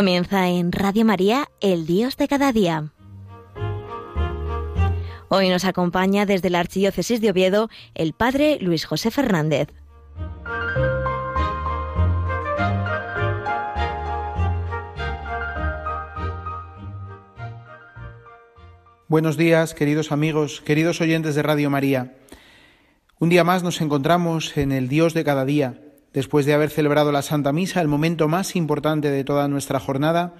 Comienza en Radio María, el Dios de cada día. Hoy nos acompaña desde la Archidiócesis de Oviedo el Padre Luis José Fernández. Buenos días, queridos amigos, queridos oyentes de Radio María. Un día más nos encontramos en el Dios de cada día Después de haber celebrado la Santa Misa, el momento más importante de toda nuestra jornada,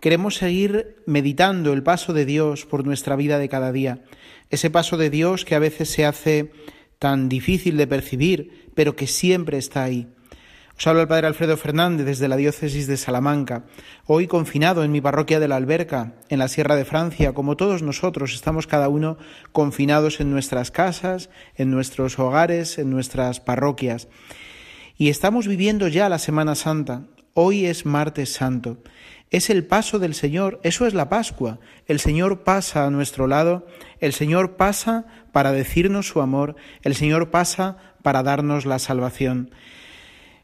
queremos seguir meditando el paso de Dios por nuestra vida de cada día. Ese paso de Dios que a veces se hace tan difícil de percibir, pero que siempre está ahí. Os habla el Padre Alfredo Fernández desde la diócesis de Salamanca, hoy confinado en mi parroquia de la Alberca, en la Sierra de Francia, como todos nosotros estamos cada uno confinados en nuestras casas, en nuestros hogares, en nuestras parroquias. Y estamos viviendo ya la Semana Santa. Hoy es martes santo. Es el paso del Señor, eso es la Pascua. El Señor pasa a nuestro lado, el Señor pasa para decirnos su amor, el Señor pasa para darnos la salvación.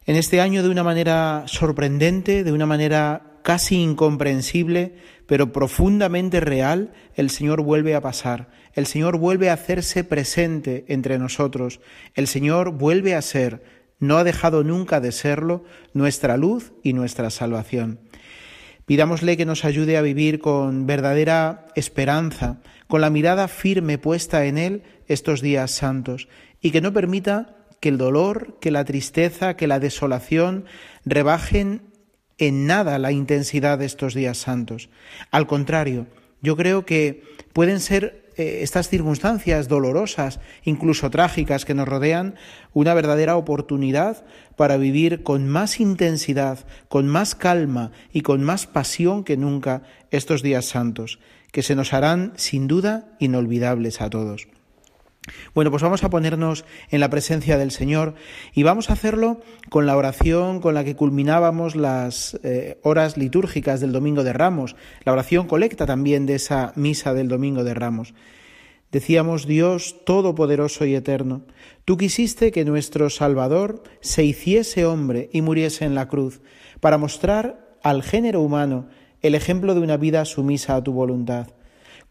En este año de una manera sorprendente, de una manera casi incomprensible, pero profundamente real, el Señor vuelve a pasar, el Señor vuelve a hacerse presente entre nosotros, el Señor vuelve a ser no ha dejado nunca de serlo nuestra luz y nuestra salvación. Pidámosle que nos ayude a vivir con verdadera esperanza, con la mirada firme puesta en Él estos días santos, y que no permita que el dolor, que la tristeza, que la desolación rebajen en nada la intensidad de estos días santos. Al contrario, yo creo que pueden ser eh, estas circunstancias dolorosas, incluso trágicas que nos rodean, una verdadera oportunidad para vivir con más intensidad, con más calma y con más pasión que nunca estos días santos, que se nos harán sin duda inolvidables a todos. Bueno, pues vamos a ponernos en la presencia del Señor y vamos a hacerlo con la oración con la que culminábamos las eh, horas litúrgicas del Domingo de Ramos, la oración colecta también de esa misa del Domingo de Ramos. Decíamos, Dios Todopoderoso y Eterno, tú quisiste que nuestro Salvador se hiciese hombre y muriese en la cruz, para mostrar al género humano el ejemplo de una vida sumisa a tu voluntad.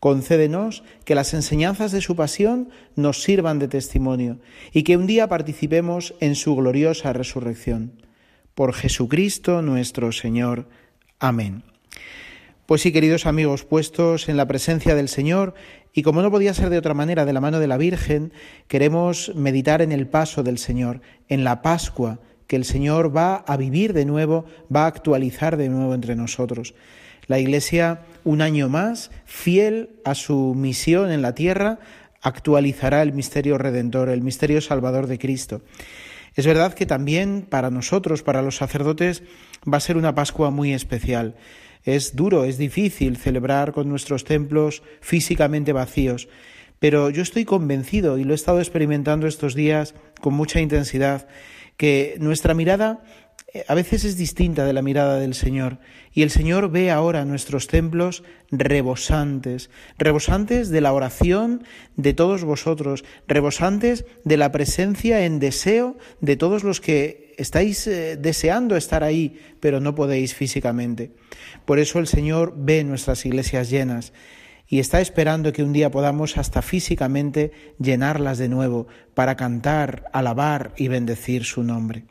Concédenos que las enseñanzas de su pasión nos sirvan de testimonio y que un día participemos en su gloriosa resurrección. Por Jesucristo nuestro Señor. Amén. Pues sí, queridos amigos, puestos en la presencia del Señor y como no podía ser de otra manera de la mano de la Virgen, queremos meditar en el paso del Señor, en la Pascua que el Señor va a vivir de nuevo, va a actualizar de nuevo entre nosotros. La Iglesia, un año más, fiel a su misión en la tierra, actualizará el misterio redentor, el misterio salvador de Cristo. Es verdad que también para nosotros, para los sacerdotes, va a ser una Pascua muy especial. Es duro, es difícil celebrar con nuestros templos físicamente vacíos, pero yo estoy convencido, y lo he estado experimentando estos días con mucha intensidad, que nuestra mirada a veces es distinta de la mirada del Señor. Y el Señor ve ahora nuestros templos rebosantes, rebosantes de la oración de todos vosotros, rebosantes de la presencia en deseo de todos los que estáis eh, deseando estar ahí, pero no podéis físicamente. Por eso el Señor ve nuestras iglesias llenas y está esperando que un día podamos hasta físicamente llenarlas de nuevo para cantar, alabar y bendecir su nombre.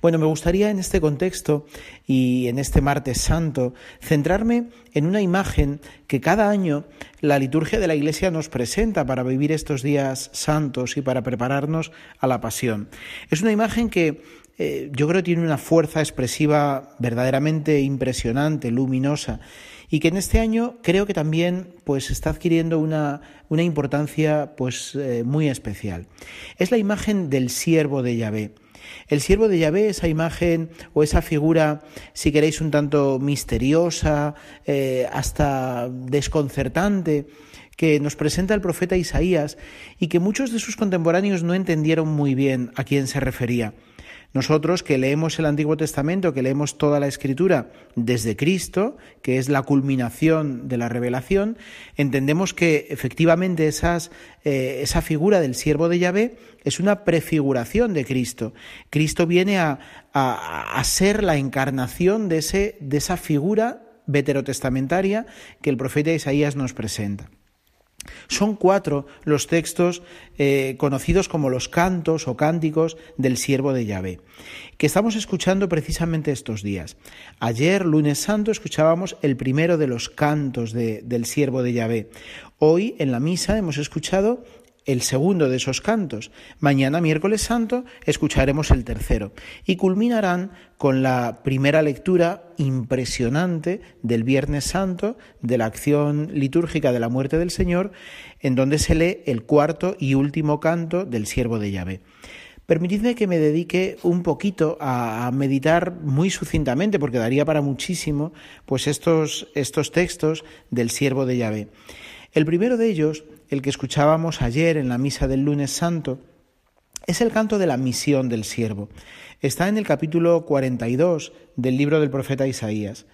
Bueno, me gustaría en este contexto y en este martes santo centrarme en una imagen que cada año la liturgia de la Iglesia nos presenta para vivir estos días santos y para prepararnos a la pasión. Es una imagen que eh, yo creo tiene una fuerza expresiva verdaderamente impresionante, luminosa, y que en este año creo que también pues está adquiriendo una, una importancia pues eh, muy especial. Es la imagen del siervo de Yahvé. El siervo de Yahvé, esa imagen o esa figura, si queréis, un tanto misteriosa, eh, hasta desconcertante, que nos presenta el profeta Isaías y que muchos de sus contemporáneos no entendieron muy bien a quién se refería. Nosotros que leemos el Antiguo Testamento, que leemos toda la Escritura desde Cristo, que es la culminación de la revelación, entendemos que efectivamente eh, esa figura del siervo de Yahvé es una prefiguración de Cristo. Cristo viene a, a, ser la encarnación de, ese, de esa figura veterotestamentaria que el profeta Isaías nos presenta. Son cuatro los textos eh, conocidos como los cantos o cánticos del siervo de Yahvé, que estamos escuchando precisamente estos días. Ayer, lunes santo, escuchábamos el primero de los cantos del siervo de Yahvé. Hoy, en la misa, hemos escuchado el segundo de esos cantos. Mañana, miércoles santo, escucharemos el tercero. Y culminarán con la primera lectura impresionante del Viernes Santo, de la acción litúrgica de la muerte del Señor, en donde se lee el cuarto y último canto del siervo de Yahvé. Permitidme que me dedique un poquito a, meditar muy sucintamente, porque daría para muchísimo, pues estos, estos textos del siervo de Yahvé. El primero de ellos el que escuchábamos ayer en la misa del lunes santo, es el canto de la misión del siervo. Está en el capítulo 42 del libro del profeta Isaías.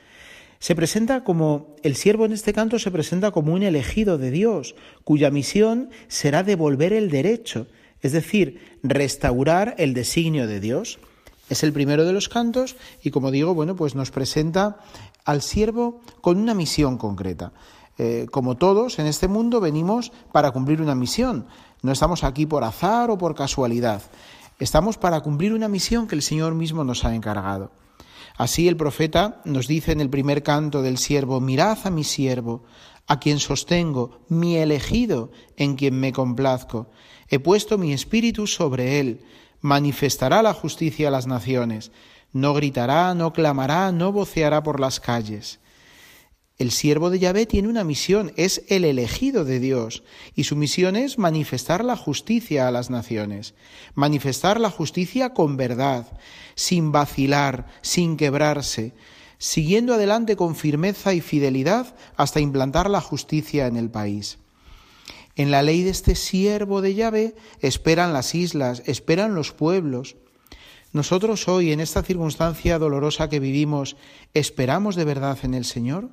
Se presenta como, el siervo en este canto se presenta como un elegido de Dios, cuya misión será devolver el derecho, es decir, restaurar el designio de Dios. Es el primero de los cantos y como digo, bueno, pues nos presenta al siervo con una misión concreta. Eh, como todos en este mundo, venimos para cumplir una misión. No estamos aquí por azar o por casualidad. Estamos para cumplir una misión que el Señor mismo nos ha encargado. Así el profeta nos dice en el primer canto del siervo, mirad a mi siervo, a quien sostengo, mi elegido, en quien me complazco. He puesto mi espíritu sobre él, manifestará la justicia a las naciones, no gritará, no clamará, no voceará por las calles. El siervo de Yahvé tiene una misión, es el elegido de Dios, y su misión es manifestar la justicia a las naciones, manifestar la justicia con verdad, sin vacilar, sin quebrarse, siguiendo adelante con firmeza y fidelidad hasta implantar la justicia en el país. En la ley de este siervo de Yahvé esperan las islas, esperan los pueblos. Nosotros hoy, en esta circunstancia dolorosa que vivimos, ¿esperamos de verdad en el Señor?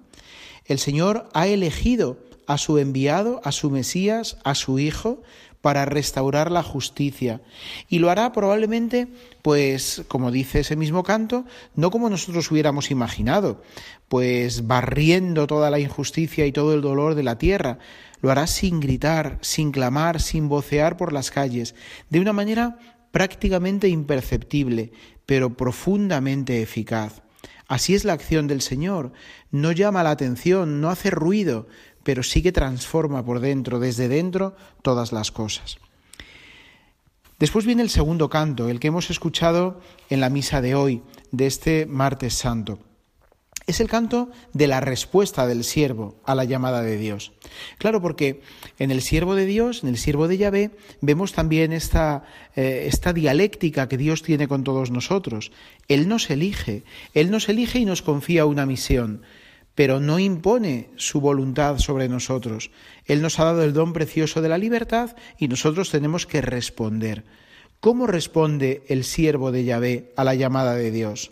El Señor ha elegido a su enviado, a su Mesías, a su Hijo, para restaurar la justicia. Y lo hará probablemente, pues, como dice ese mismo canto, no como nosotros hubiéramos imaginado, pues barriendo toda la injusticia y todo el dolor de la tierra. Lo hará sin gritar, sin clamar, sin vocear por las calles, de una manera prácticamente imperceptible, pero profundamente eficaz. Así es la acción del Señor. No llama la atención, no hace ruido, pero sí que transforma por dentro, desde dentro, todas las cosas. Después viene el segundo canto, el que hemos escuchado en la misa de hoy, de este martes santo. Es el canto de la respuesta del siervo a la llamada de Dios. Claro, porque en el siervo de Dios, en el siervo de Yahvé, vemos también esta, eh, esta dialéctica que Dios tiene con todos nosotros. Él nos elige, Él nos elige y nos confía una misión, pero no impone su voluntad sobre nosotros. Él nos ha dado el don precioso de la libertad y nosotros tenemos que responder. ¿Cómo responde el siervo de Yahvé a la llamada de Dios?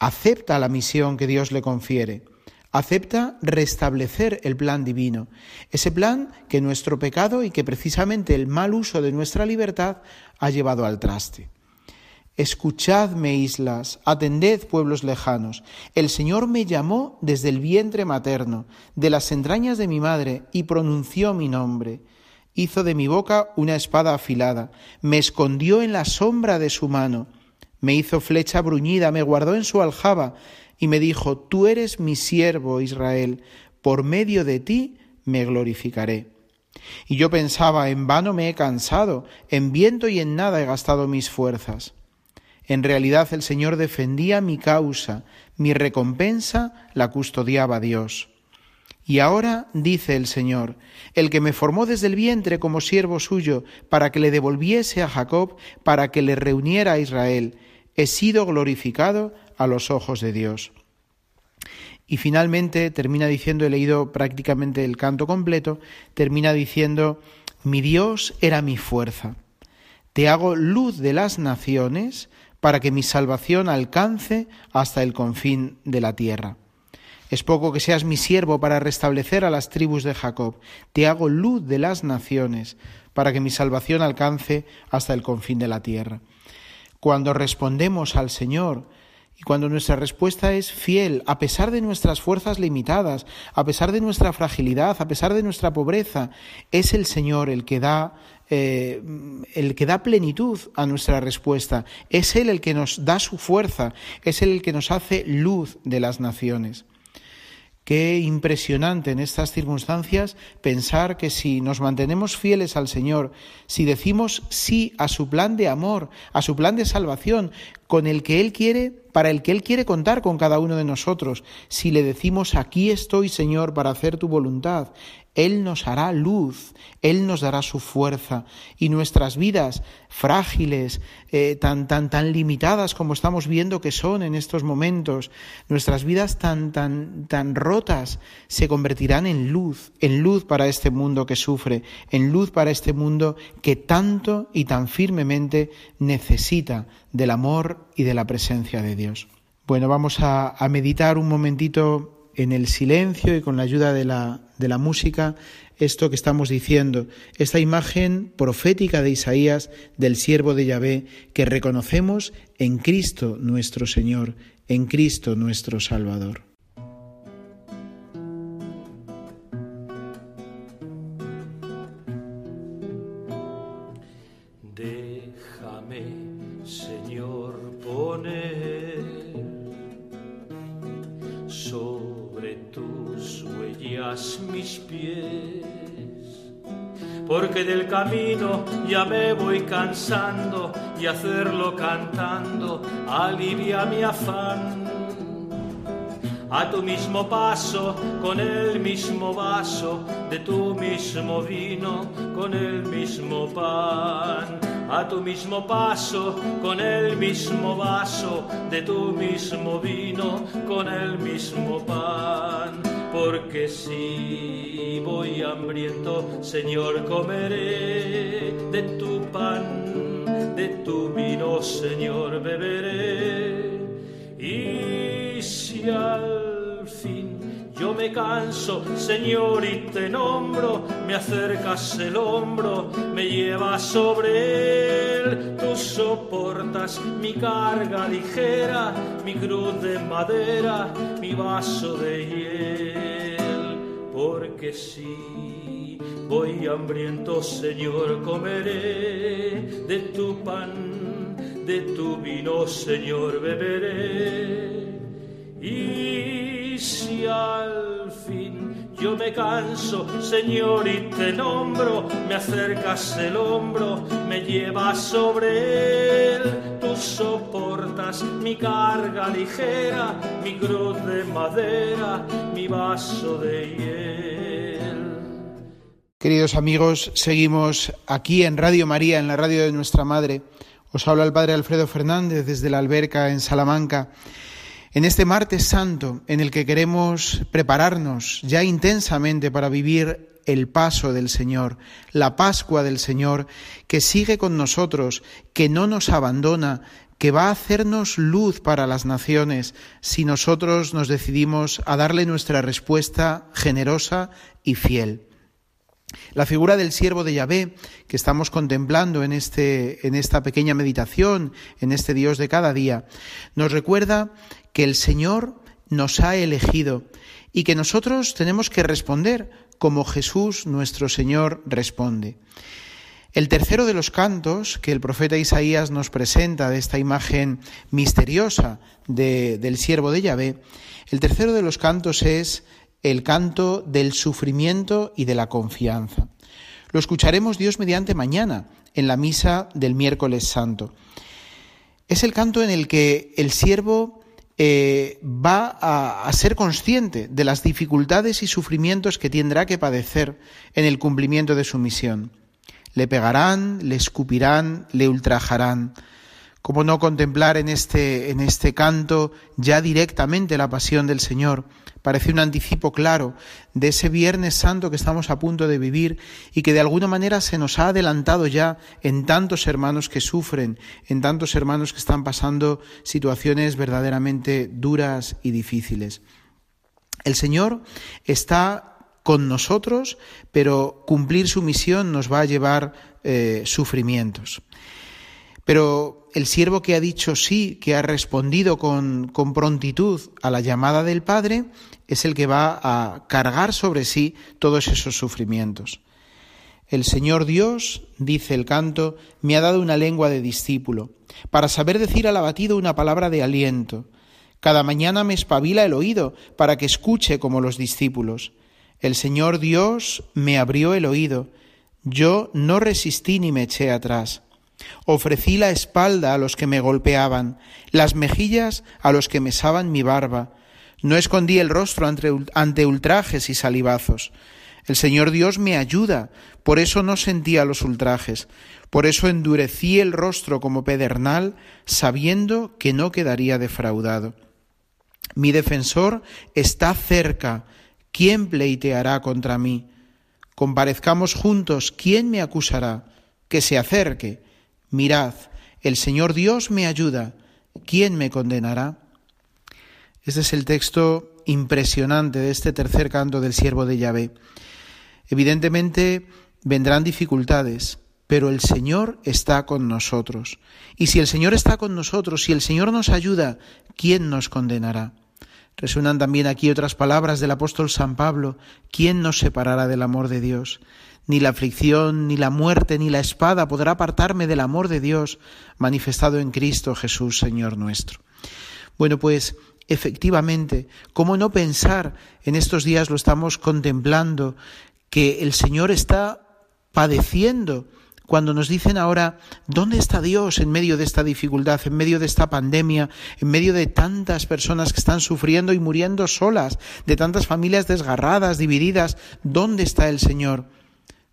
Acepta la misión que Dios le confiere, acepta restablecer el plan divino, ese plan que nuestro pecado y que precisamente el mal uso de nuestra libertad ha llevado al traste. Escuchadme, islas, atended, pueblos lejanos. El Señor me llamó desde el vientre materno, de las entrañas de mi madre, y pronunció mi nombre. Hizo de mi boca una espada afilada, me escondió en la sombra de su mano me hizo flecha bruñida, me guardó en su aljaba y me dijo, Tú eres mi siervo, Israel, por medio de ti me glorificaré. Y yo pensaba, en vano me he cansado, en viento y en nada he gastado mis fuerzas. En realidad el Señor defendía mi causa, mi recompensa la custodiaba Dios. Y ahora dice el Señor, el que me formó desde el vientre como siervo suyo, para que le devolviese a Jacob, para que le reuniera a Israel, he sido glorificado a los ojos de Dios. Y finalmente termina diciendo, he leído prácticamente el canto completo, termina diciendo, mi Dios era mi fuerza. Te hago luz de las naciones para que mi salvación alcance hasta el confín de la tierra. Es poco que seas mi siervo para restablecer a las tribus de Jacob. Te hago luz de las naciones, para que mi salvación alcance hasta el confín de la tierra. Cuando respondemos al Señor, y cuando nuestra respuesta es fiel, a pesar de nuestras fuerzas limitadas, a pesar de nuestra fragilidad, a pesar de nuestra pobreza, es el Señor el que da eh, el que da plenitud a nuestra respuesta. Es Él el que nos da su fuerza, es Él el que nos hace luz de las naciones. Qué impresionante en estas circunstancias pensar que si nos mantenemos fieles al Señor, si decimos sí a su plan de amor, a su plan de salvación, con el que Él quiere, para el que Él quiere contar con cada uno de nosotros, si le decimos aquí estoy, Señor, para hacer tu voluntad, él nos hará luz, Él nos dará su fuerza. Y nuestras vidas frágiles, eh, tan, tan, tan limitadas como estamos viendo que son en estos momentos, nuestras vidas tan, tan, tan rotas, se convertirán en luz, en luz para este mundo que sufre, en luz para este mundo que tanto y tan firmemente necesita del amor y de la presencia de Dios. Bueno, vamos a, meditar un momentito en el silencio y con la ayuda de la, de la música esto que estamos diciendo, esta imagen profética de Isaías del siervo de Yahvé que reconocemos en Cristo nuestro Señor, en Cristo nuestro Salvador. Me voy cansando y hacerlo cantando alivia mi afán. A tu mismo paso, con el mismo vaso, de tu mismo vino, con el mismo pan. A tu mismo paso, con el mismo vaso, de tu mismo vino, con el mismo pan porque si voy hambriento, Señor, comeré de tu pan, de tu vino, Señor, beberé. Y si al yo me canso, Señor, y te nombro, me acercas el hombro, me llevas sobre él, tú soportas mi carga ligera, mi cruz de madera, mi vaso de hielo porque si voy hambriento, Señor, comeré de tu pan, de tu vino, Señor, beberé. Y si al fin yo me canso, Señor, y te nombro, me acercas el hombro, me llevas sobre él, tú soportas mi carga ligera, mi cruz de madera, mi vaso de hielo. Queridos amigos, seguimos aquí en Radio María, en la radio de nuestra Madre. Os habla el Padre Alfredo Fernández desde la alberca en Salamanca. En este martes santo en el que queremos prepararnos ya intensamente para vivir el paso del Señor, la Pascua del Señor, que sigue con nosotros, que no nos abandona, que va a hacernos luz para las naciones si nosotros nos decidimos a darle nuestra respuesta generosa y fiel. La figura del siervo de Yahvé que estamos contemplando en, este, en esta pequeña meditación, en este Dios de cada día, nos recuerda que el Señor nos ha elegido y que nosotros tenemos que responder como Jesús nuestro Señor responde. El tercero de los cantos que el profeta Isaías nos presenta de esta imagen misteriosa del siervo de Yahvé, el tercero de los cantos es el canto del sufrimiento y de la confianza. Lo escucharemos Dios mediante mañana en la misa del miércoles santo. Es el canto en el que el siervo eh, va a, a ser consciente de las dificultades y sufrimientos que tendrá que padecer en el cumplimiento de su misión. Le pegarán, le escupirán, le ultrajarán. ¿Cómo no contemplar en este, en este canto ya directamente la pasión del Señor? Parece un anticipo claro de ese Viernes Santo que estamos a punto de vivir y que de alguna manera se nos ha adelantado ya en tantos hermanos que sufren, en tantos hermanos que están pasando situaciones verdaderamente duras y difíciles. El Señor está con nosotros, pero cumplir su misión nos va a llevar eh, sufrimientos. Pero el siervo que ha dicho sí, que ha respondido con, prontitud a la llamada del Padre, es el que va a cargar sobre sí todos esos sufrimientos. El Señor Dios, dice el canto, me ha dado una lengua de discípulo, para saber decir al abatido una palabra de aliento. Cada mañana me espabila el oído para que escuche como los discípulos. El Señor Dios me abrió el oído. Yo no resistí ni me eché atrás. Ofrecí la espalda a los que me golpeaban, las mejillas a los que mesaban mi barba. No escondí el rostro ante, ultrajes y salivazos. El Señor Dios me ayuda, por eso no sentía los ultrajes, por eso endurecí el rostro como pedernal, sabiendo que no quedaría defraudado. Mi defensor está cerca, ¿quién pleiteará contra mí? Comparezcamos juntos, ¿quién me acusará? Que se acerque Mirad, el Señor Dios me ayuda, ¿quién me condenará? Este es el texto impresionante de este tercer canto del siervo de Yahvé. Evidentemente vendrán dificultades, pero el Señor está con nosotros. Y si el Señor está con nosotros, si el Señor nos ayuda, ¿quién nos condenará? Resuenan también aquí otras palabras del apóstol San Pablo, ¿quién nos separará del amor de Dios? Ni la aflicción, ni la muerte, ni la espada podrá apartarme del amor de Dios manifestado en Cristo Jesús, Señor nuestro. Bueno, pues efectivamente, ¿cómo no pensar, en estos días lo estamos contemplando, que el Señor está padeciendo cuando nos dicen ahora, ¿dónde está Dios en medio de esta dificultad, en medio de esta pandemia, en medio de tantas personas que están sufriendo y muriendo solas, de tantas familias desgarradas, divididas? ¿Dónde está el Señor?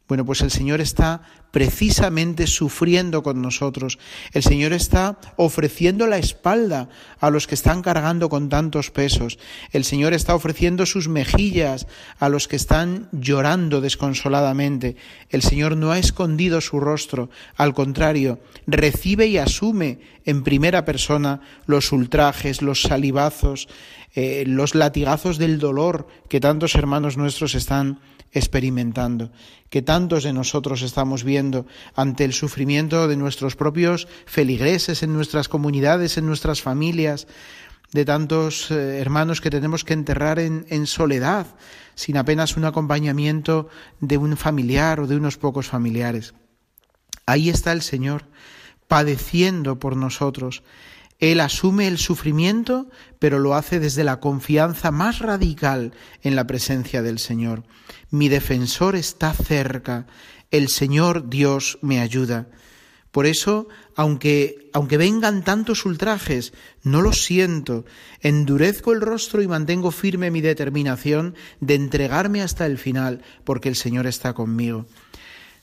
Bueno, pues el Señor está precisamente sufriendo con nosotros. El Señor está ofreciendo la espalda a los que están cargando con tantos pesos. El Señor está ofreciendo sus mejillas a los que están llorando desconsoladamente. El Señor no ha escondido su rostro. Al contrario, recibe y asume en primera persona los ultrajes, los salivazos, eh, los latigazos del dolor que tantos hermanos nuestros están experimentando, que tantos de nosotros estamos viendo ante el sufrimiento de nuestros propios feligreses, en nuestras comunidades, en nuestras familias, de tantos eh, hermanos que tenemos que enterrar en, en soledad, sin apenas un acompañamiento de un familiar o de unos pocos familiares. Ahí está el Señor, padeciendo por nosotros, él asume el sufrimiento, pero lo hace desde la confianza más radical en la presencia del Señor. Mi defensor está cerca, el Señor Dios me ayuda. Por eso, aunque, aunque vengan tantos ultrajes, no los siento, endurezco el rostro y mantengo firme mi determinación de entregarme hasta el final, porque el Señor está conmigo.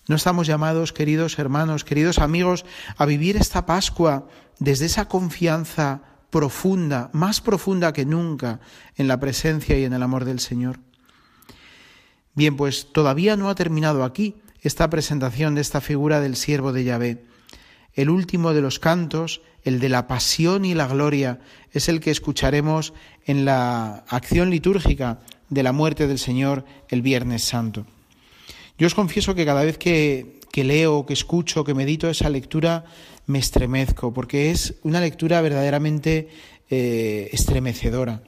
No estamos llamados, queridos hermanos, queridos amigos, a vivir esta Pascua desde esa confianza profunda, más profunda que nunca, en la presencia y en el amor del Señor. Bien, pues todavía no ha terminado aquí esta presentación de esta figura del siervo de Yahvé. El último de los cantos, el de la pasión y la gloria, es el que escucharemos en la acción litúrgica de la muerte del Señor el Viernes Santo. Yo os confieso que cada vez que, leo, que escucho, que medito esa lectura, me estremezco, porque es una lectura verdaderamente eh, estremecedora.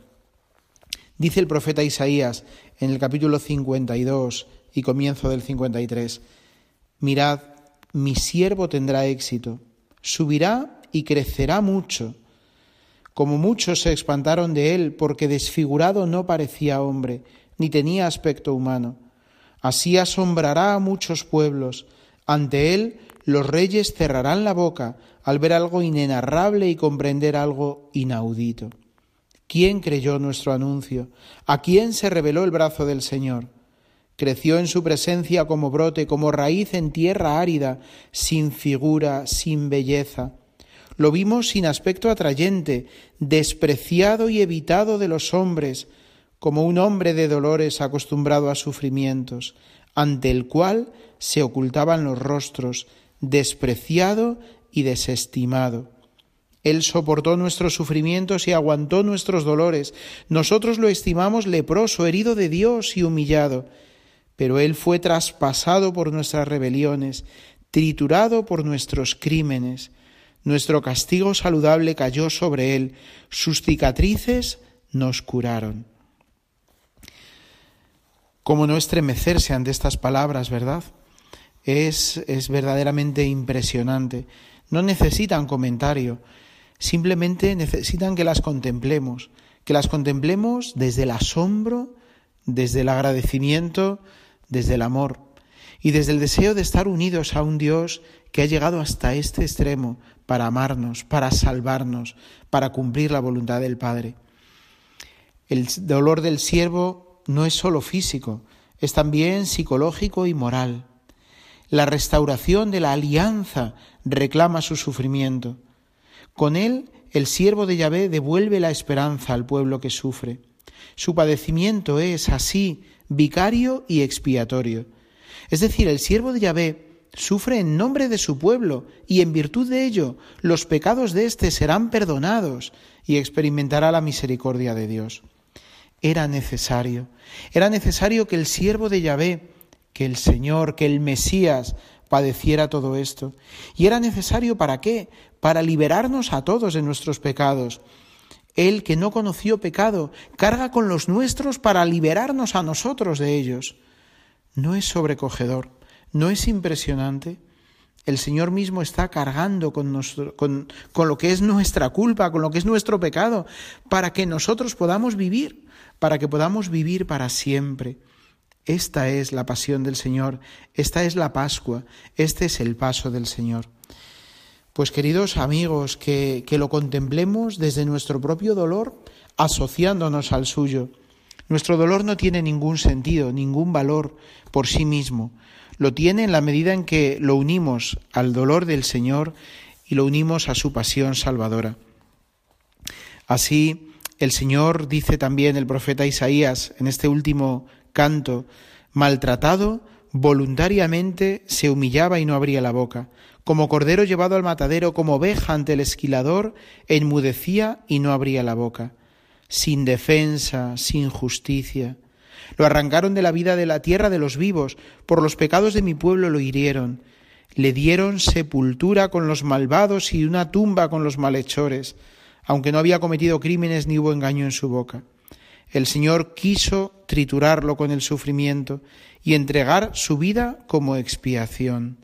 Dice el profeta Isaías en el capítulo 52 y comienzo del 53, mirad, mi siervo tendrá éxito, subirá y crecerá mucho, como muchos se espantaron de él, porque desfigurado no parecía hombre, ni tenía aspecto humano. Así asombrará a muchos pueblos, ante él los reyes cerrarán la boca al ver algo inenarrable y comprender algo inaudito. ¿Quién creyó nuestro anuncio? ¿A quién se reveló el brazo del Señor? Creció en su presencia como brote, como raíz en tierra árida, sin figura, sin belleza. Lo vimos sin aspecto atrayente, despreciado y evitado de los hombres, como un hombre de dolores acostumbrado a sufrimientos, ante el cual se ocultaban los rostros, despreciado y desestimado. Él soportó nuestros sufrimientos y aguantó nuestros dolores. Nosotros lo estimamos leproso, herido de Dios y humillado. Pero Él fue traspasado por nuestras rebeliones, triturado por nuestros crímenes. Nuestro castigo saludable cayó sobre Él. Sus cicatrices nos curaron. ¿Cómo no estremecerse ante estas palabras, verdad? Es, es verdaderamente impresionante. No necesitan comentario Simplemente necesitan que las contemplemos, que las contemplemos desde el asombro, desde el agradecimiento, desde el amor y desde el deseo de estar unidos a un Dios que ha llegado hasta este extremo para amarnos, para salvarnos, para cumplir la voluntad del Padre. El dolor del siervo no es solo físico, es también psicológico y moral. La restauración de la alianza reclama su sufrimiento. Con él el siervo de Yahvé devuelve la esperanza al pueblo que sufre. Su padecimiento es así vicario y expiatorio. Es decir, el siervo de Yahvé sufre en nombre de su pueblo y en virtud de ello los pecados de éste serán perdonados y experimentará la misericordia de Dios. Era necesario, era necesario que el siervo de Yahvé, que el Señor, que el Mesías padeciera todo esto. ¿Y era necesario para qué? Para liberarnos a todos de nuestros pecados. Él que no conoció pecado, carga con los nuestros para liberarnos a nosotros de ellos. ¿No es sobrecogedor? ¿No es impresionante? El Señor mismo está cargando con, con, con, lo que es nuestra culpa, con lo que es nuestro pecado, para que nosotros podamos vivir, para que podamos vivir para siempre. Esta es la pasión del Señor, esta es la Pascua, este es el paso del Señor. Pues queridos amigos, que, que lo contemplemos desde nuestro propio dolor, asociándonos al suyo. Nuestro dolor no tiene ningún sentido, ningún valor por sí mismo. Lo tiene en la medida en que lo unimos al dolor del Señor y lo unimos a su pasión salvadora. Así, el Señor dice también el profeta Isaías en este último canto, maltratado, voluntariamente se humillaba y no abría la boca. Como cordero llevado al matadero, como oveja ante el esquilador, enmudecía y no abría la boca. Sin defensa, sin justicia. Lo arrancaron de la vida de la tierra de los vivos, por los pecados de mi pueblo lo hirieron. Le dieron sepultura con los malvados y una tumba con los malhechores, aunque no había cometido crímenes ni hubo engaño en su boca. El Señor quiso triturarlo con el sufrimiento y entregar su vida como expiación.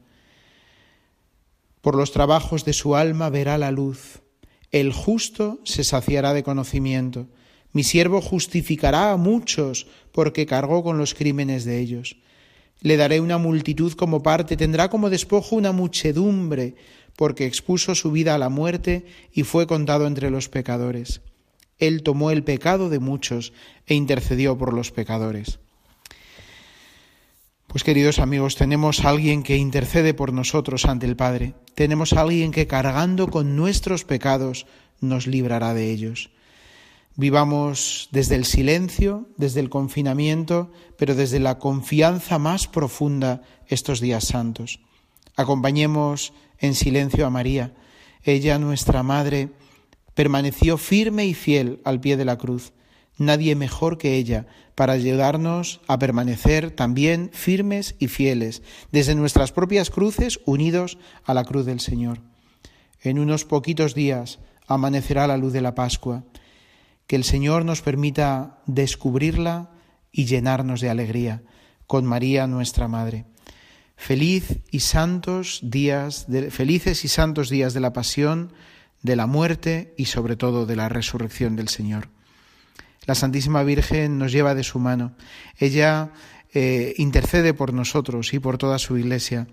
Por los trabajos de su alma verá la luz. El justo se saciará de conocimiento. Mi siervo justificará a muchos porque cargó con los crímenes de ellos. Le daré una multitud como parte, tendrá como despojo una muchedumbre, porque expuso su vida a la muerte y fue contado entre los pecadores. Él tomó el pecado de muchos e intercedió por los pecadores. Pues queridos amigos, tenemos a alguien que intercede por nosotros ante el Padre. Tenemos a alguien que cargando con nuestros pecados nos librará de ellos. Vivamos desde el silencio, desde el confinamiento, pero desde la confianza más profunda estos días santos. Acompañemos en silencio a María, ella nuestra Madre, permaneció firme y fiel al pie de la cruz. Nadie mejor que ella para ayudarnos a permanecer también firmes y fieles desde nuestras propias cruces unidos a la cruz del Señor. En unos poquitos días amanecerá la luz de la Pascua. Que el Señor nos permita descubrirla y llenarnos de alegría con María nuestra Madre. Feliz y santos días de, felices y santos días de la pasión de la muerte y sobre todo de la resurrección del Señor. La Santísima Virgen nos lleva de su mano. Ella eh, intercede por nosotros y por toda su Iglesia.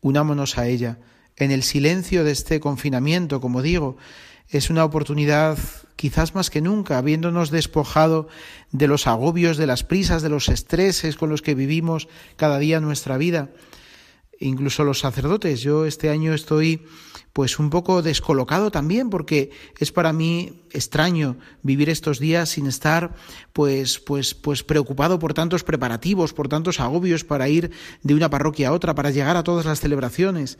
Unámonos a ella. En el silencio de este confinamiento, como digo, es una oportunidad quizás más que nunca, habiéndonos despojado de los agobios, de las prisas, de los estreses con los que vivimos cada día nuestra vida incluso los sacerdotes. Yo este año estoy pues un poco descolocado también porque es para mí extraño vivir estos días sin estar pues pues pues preocupado por tantos preparativos, por tantos agobios para ir de una parroquia a otra, para llegar a todas las celebraciones.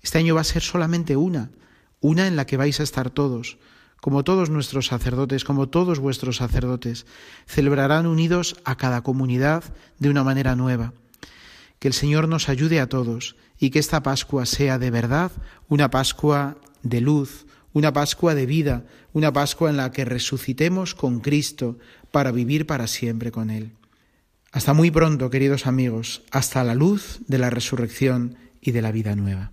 Este año va a ser solamente una, una en la que vais a estar todos, como todos nuestros sacerdotes, como todos vuestros sacerdotes, celebrarán unidos a cada comunidad de una manera nueva. Que el Señor nos ayude a todos y que esta Pascua sea de verdad una Pascua de luz, una Pascua de vida, una Pascua en la que resucitemos con Cristo para vivir para siempre con Él. Hasta muy pronto, queridos amigos, hasta la luz de la resurrección y de la vida nueva.